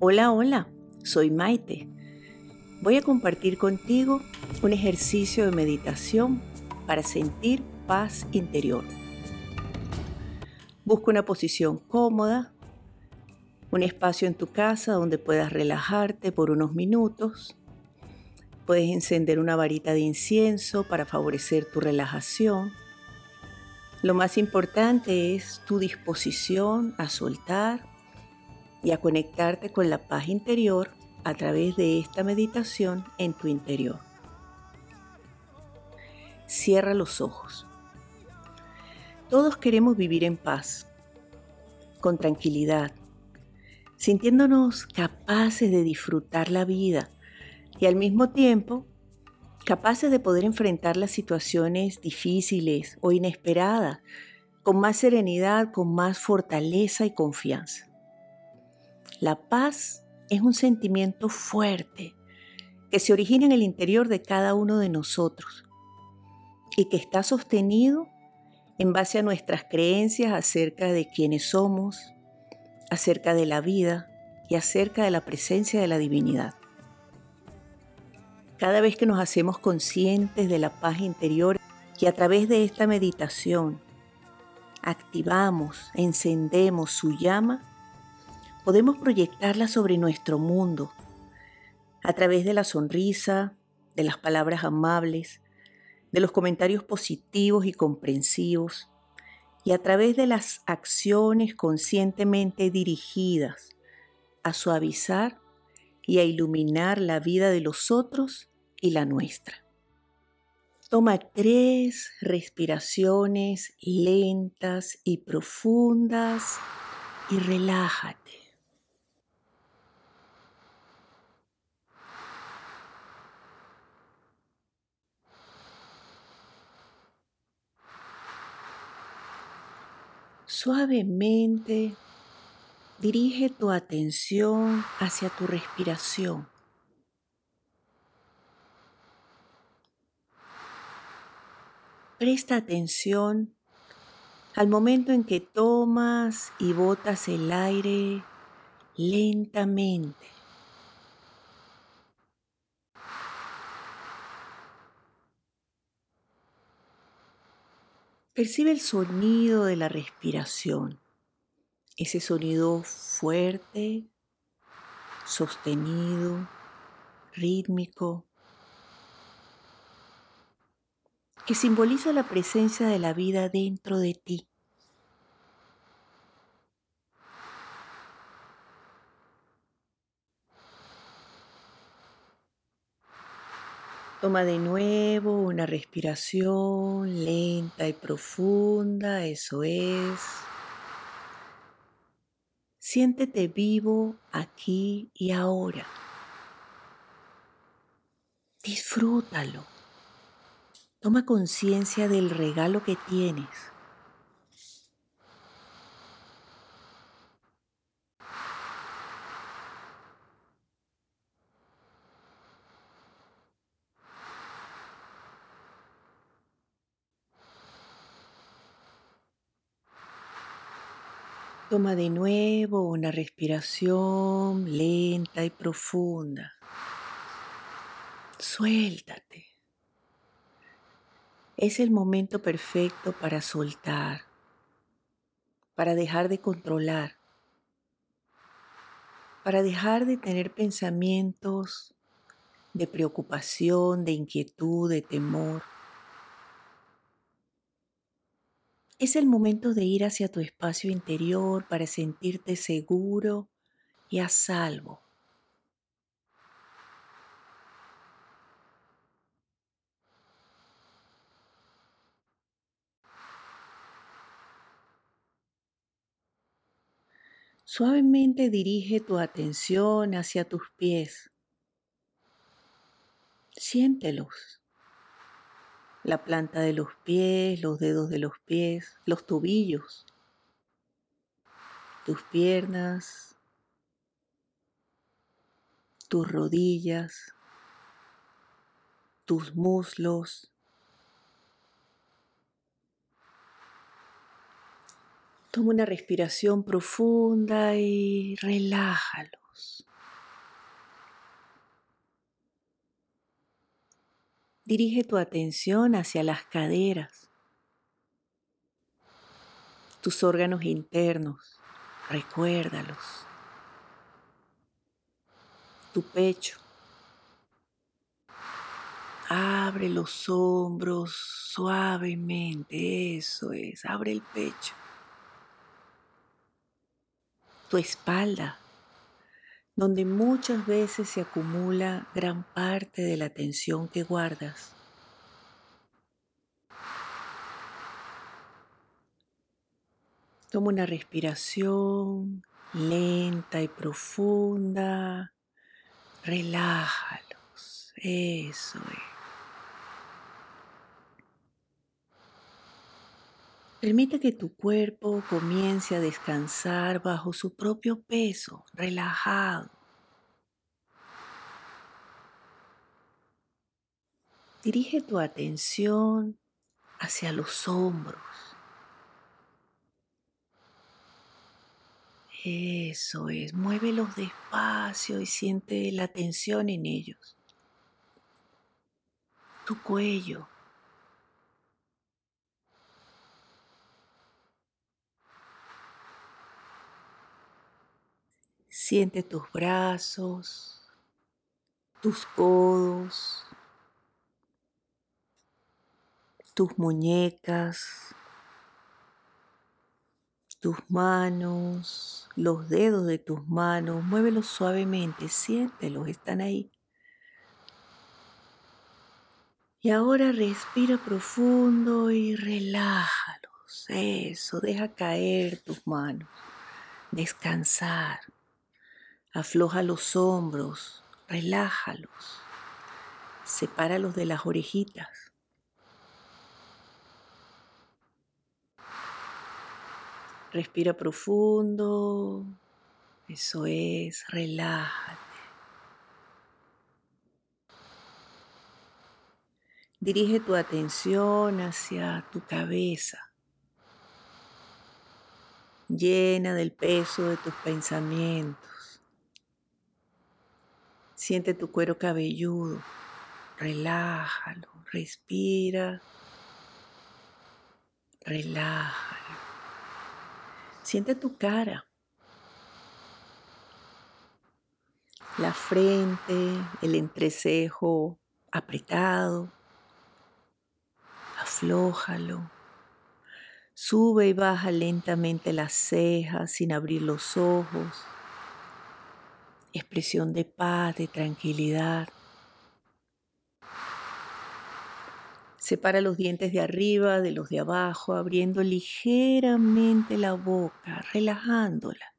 Hola, hola, soy Maite. Voy a compartir contigo un ejercicio de meditación para sentir paz interior. Busca una posición cómoda, un espacio en tu casa donde puedas relajarte por unos minutos. Puedes encender una varita de incienso para favorecer tu relajación. Lo más importante es tu disposición a soltar y a conectarte con la paz interior a través de esta meditación en tu interior. Cierra los ojos. Todos queremos vivir en paz, con tranquilidad, sintiéndonos capaces de disfrutar la vida y al mismo tiempo capaces de poder enfrentar las situaciones difíciles o inesperadas con más serenidad, con más fortaleza y confianza. La paz es un sentimiento fuerte que se origina en el interior de cada uno de nosotros y que está sostenido en base a nuestras creencias acerca de quiénes somos, acerca de la vida y acerca de la presencia de la divinidad. Cada vez que nos hacemos conscientes de la paz interior y a través de esta meditación activamos, encendemos su llama, podemos proyectarla sobre nuestro mundo a través de la sonrisa, de las palabras amables, de los comentarios positivos y comprensivos y a través de las acciones conscientemente dirigidas a suavizar y a iluminar la vida de los otros y la nuestra. Toma tres respiraciones lentas y profundas y relájate. Suavemente dirige tu atención hacia tu respiración. Presta atención al momento en que tomas y botas el aire lentamente. Percibe el sonido de la respiración, ese sonido fuerte, sostenido, rítmico, que simboliza la presencia de la vida dentro de ti. Toma de nuevo una respiración lenta y profunda, eso es. Siéntete vivo aquí y ahora. Disfrútalo. Toma conciencia del regalo que tienes. Toma de nuevo una respiración lenta y profunda. Suéltate. Es el momento perfecto para soltar, para dejar de controlar, para dejar de tener pensamientos de preocupación, de inquietud, de temor Es el momento de ir hacia tu espacio interior para sentirte seguro y a salvo. Suavemente dirige tu atención hacia tus pies. Siéntelos la planta de los pies, los dedos de los pies, los tobillos, tus piernas, tus rodillas, tus muslos. Toma una respiración profunda y relájalos. Dirige tu atención hacia las caderas, tus órganos internos, recuérdalos, tu pecho. Abre los hombros suavemente, eso es, abre el pecho. Tu espalda, donde muchas veces se acumula gran parte de la tensión que guardas. Toma una respiración lenta y profunda. Relájalos. Eso es. Permite que tu cuerpo comience a descansar bajo su propio peso, relajado. Dirige tu atención hacia los hombros. Eso es, muévelos despacio y siente la tensión en ellos. Tu cuello. Siente tus brazos, tus codos, tus muñecas, tus manos, los dedos de tus manos, muévelos suavemente, siéntelos, están ahí. Y ahora respira profundo y relájalos. Eso, deja caer tus manos. Descansar. Afloja los hombros, relájalos, sepáralos de las orejitas. Respira profundo, eso es, relájate. Dirige tu atención hacia tu cabeza, llena del peso de tus pensamientos. Siente tu cuero cabelludo, relájalo, respira, relájalo. Siente tu cara, la frente, el entrecejo apretado, aflójalo. Sube y baja lentamente las cejas sin abrir los ojos expresión de paz, de tranquilidad. Separa los dientes de arriba de los de abajo, abriendo ligeramente la boca, relajándola.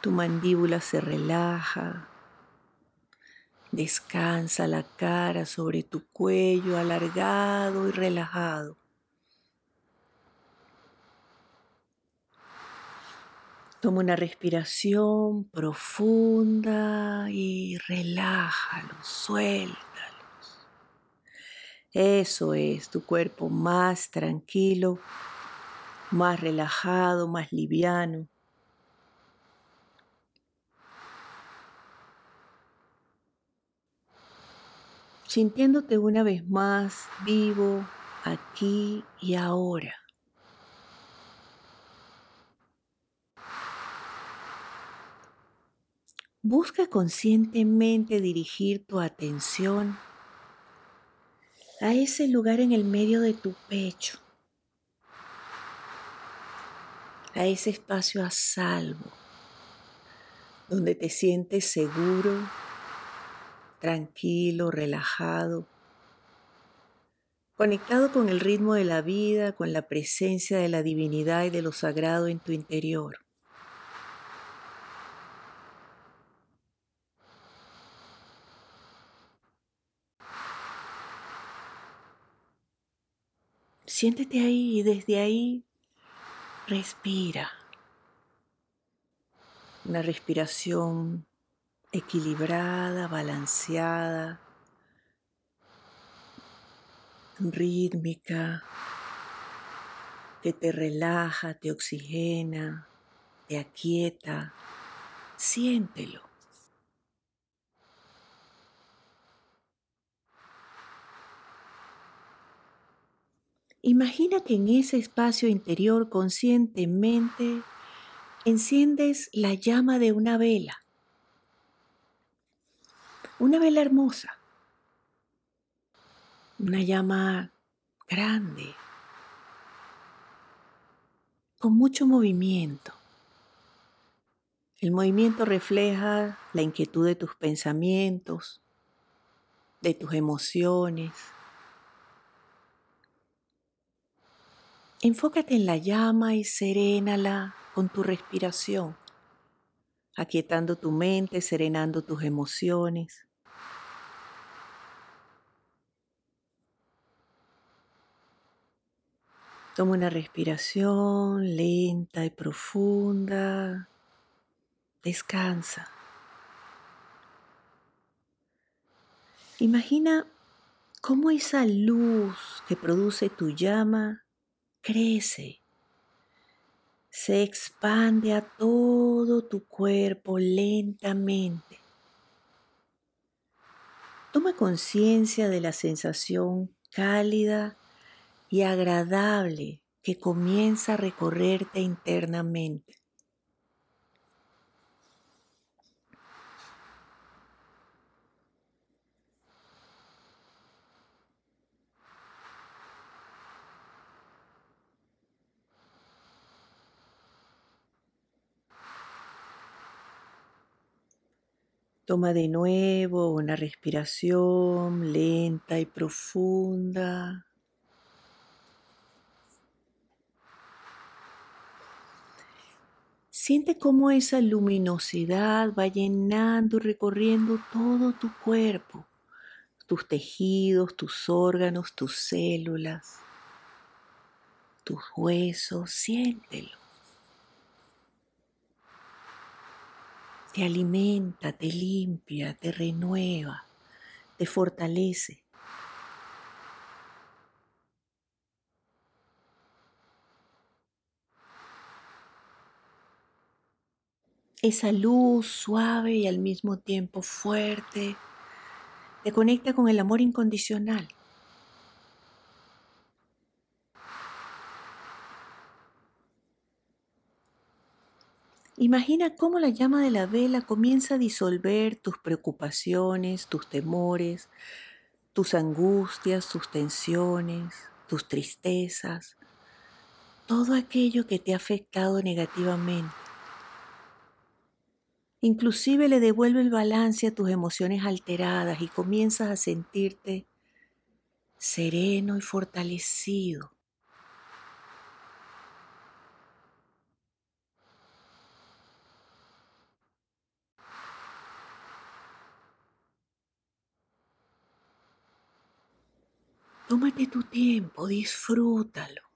Tu mandíbula se relaja. Descansa la cara sobre tu cuello alargado y relajado. Toma una respiración profunda y relájalos, suéltalos. Eso es tu cuerpo más tranquilo, más relajado, más liviano. Sintiéndote una vez más vivo aquí y ahora. Busca conscientemente dirigir tu atención a ese lugar en el medio de tu pecho, a ese espacio a salvo, donde te sientes seguro, tranquilo, relajado, conectado con el ritmo de la vida, con la presencia de la divinidad y de lo sagrado en tu interior. Siéntete ahí y desde ahí respira. Una respiración equilibrada, balanceada, rítmica, que te relaja, te oxigena, te aquieta. Siéntelo. Imagina que en ese espacio interior conscientemente enciendes la llama de una vela. Una vela hermosa. Una llama grande. Con mucho movimiento. El movimiento refleja la inquietud de tus pensamientos, de tus emociones. Enfócate en la llama y serénala con tu respiración, aquietando tu mente, serenando tus emociones. Toma una respiración lenta y profunda. Descansa. Imagina cómo esa luz que produce tu llama crece, se expande a todo tu cuerpo lentamente. Toma conciencia de la sensación cálida y agradable que comienza a recorrerte internamente. Toma de nuevo una respiración lenta y profunda. Siente cómo esa luminosidad va llenando y recorriendo todo tu cuerpo, tus tejidos, tus órganos, tus células, tus huesos, siéntelo. Te alimenta, te limpia, te renueva, te fortalece. Esa luz suave y al mismo tiempo fuerte te conecta con el amor incondicional. Imagina cómo la llama de la vela comienza a disolver tus preocupaciones, tus temores, tus angustias, tus tensiones, tus tristezas, todo aquello que te ha afectado negativamente. Inclusive le devuelve el balance a tus emociones alteradas y comienzas a sentirte sereno y fortalecido Tómate tu tiempo, disfrútalo.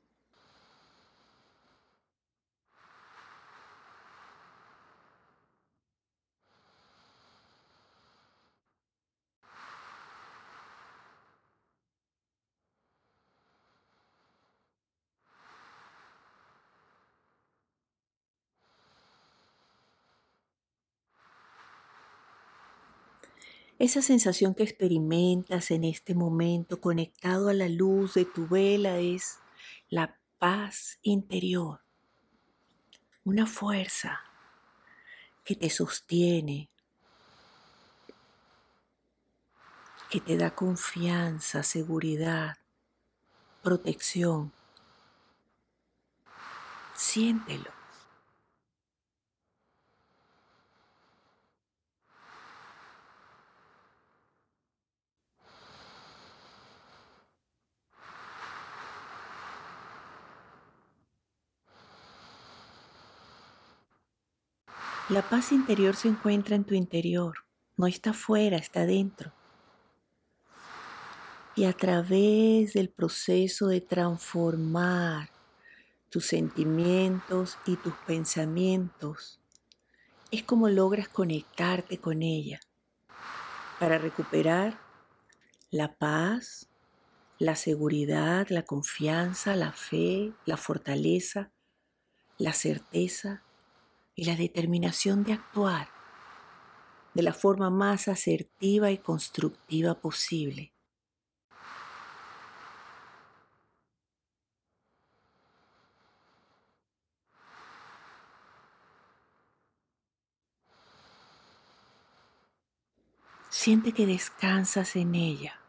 Esa sensación que experimentas en este momento conectado a la luz de tu vela es la paz interior, una fuerza que te sostiene, que te da confianza, seguridad, protección. Siéntelo. La paz interior se encuentra en tu interior, no está fuera, está dentro. Y a través del proceso de transformar tus sentimientos y tus pensamientos, es como logras conectarte con ella para recuperar la paz, la seguridad, la confianza, la fe, la fortaleza, la certeza y la determinación de actuar de la forma más asertiva y constructiva posible. Siente que descansas en ella.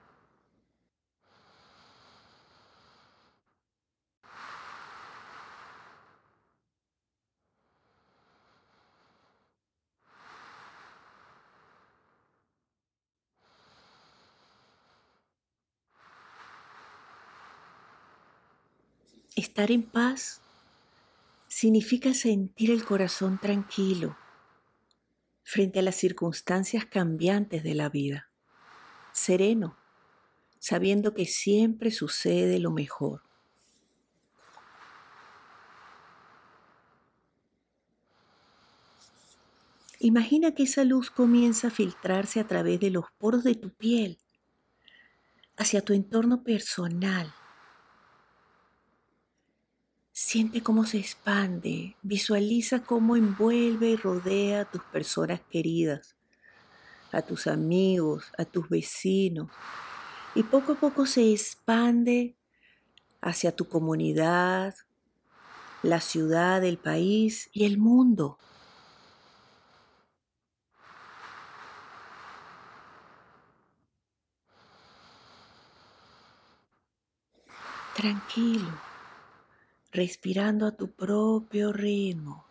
Estar en paz significa sentir el corazón tranquilo frente a las circunstancias cambiantes de la vida, sereno, sabiendo que siempre sucede lo mejor. Imagina que esa luz comienza a filtrarse a través de los poros de tu piel hacia tu entorno personal Siente cómo se expande, visualiza cómo envuelve y rodea a tus personas queridas, a tus amigos, a tus vecinos, y poco a poco se expande hacia tu comunidad, la ciudad, el país y el mundo. Tranquilo respirando a tu propio ritmo,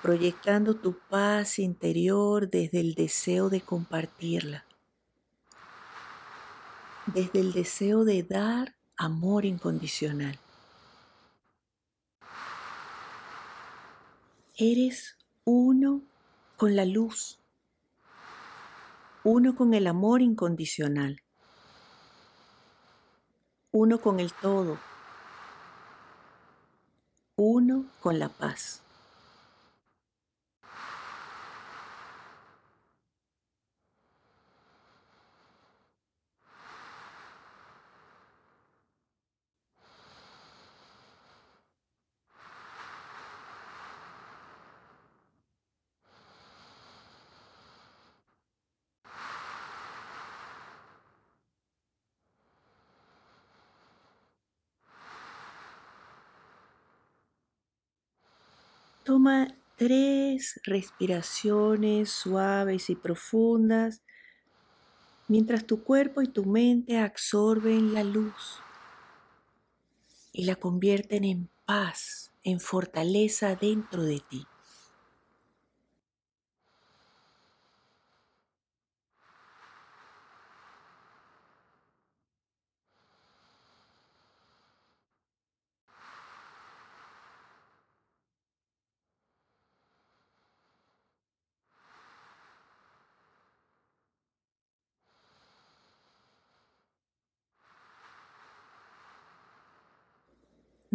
proyectando tu paz interior desde el deseo de compartirla, desde el deseo de dar amor incondicional. Eres uno con la luz, uno con el amor incondicional, uno con el todo uno con la paz. Toma tres respiraciones suaves y profundas mientras tu cuerpo y tu mente absorben la luz y la convierten en paz, en fortaleza dentro de ti.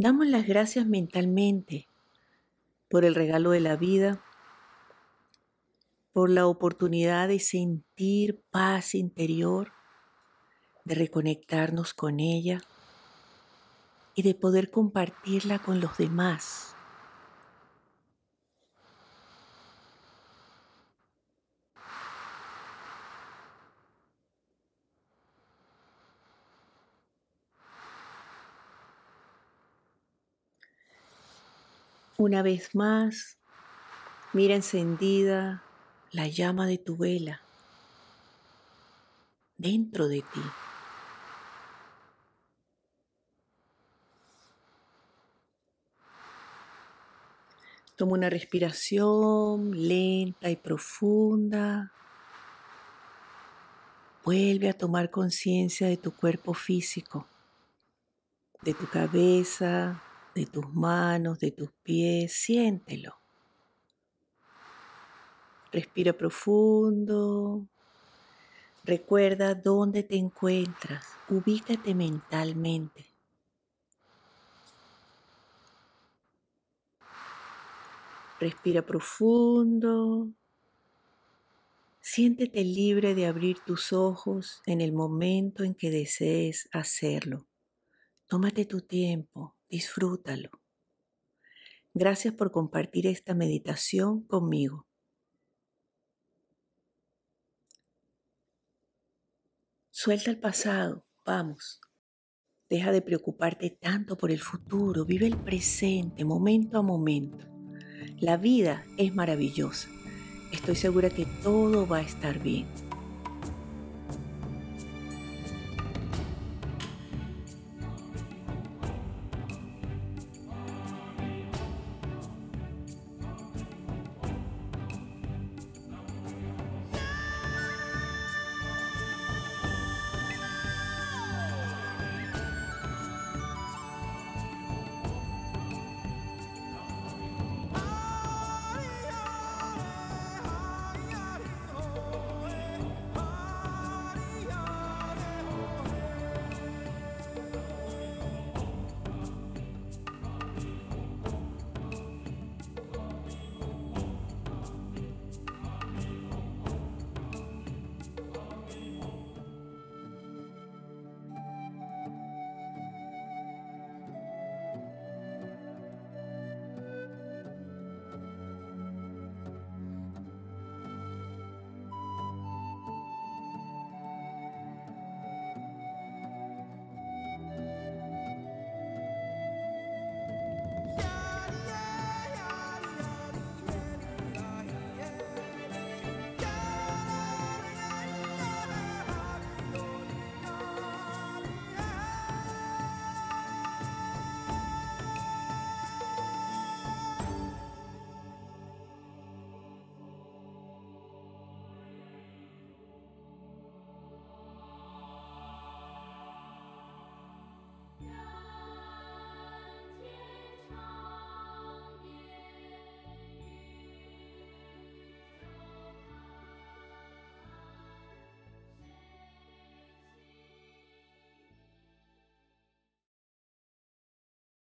Damos las gracias mentalmente por el regalo de la vida, por la oportunidad de sentir paz interior, de reconectarnos con ella y de poder compartirla con los demás. Una vez más, mira encendida la llama de tu vela dentro de ti. Toma una respiración lenta y profunda. Vuelve a tomar conciencia de tu cuerpo físico, de tu cabeza, de tus manos, de tus pies, siéntelo. Respira profundo. Recuerda dónde te encuentras. Ubícate mentalmente. Respira profundo. Siéntete libre de abrir tus ojos en el momento en que desees hacerlo. Tómate tu tiempo, disfrútalo. Gracias por compartir esta meditación conmigo. Suelta el pasado, vamos. Deja de preocuparte tanto por el futuro, vive el presente, momento a momento. La vida es maravillosa. Estoy segura que todo va a estar bien.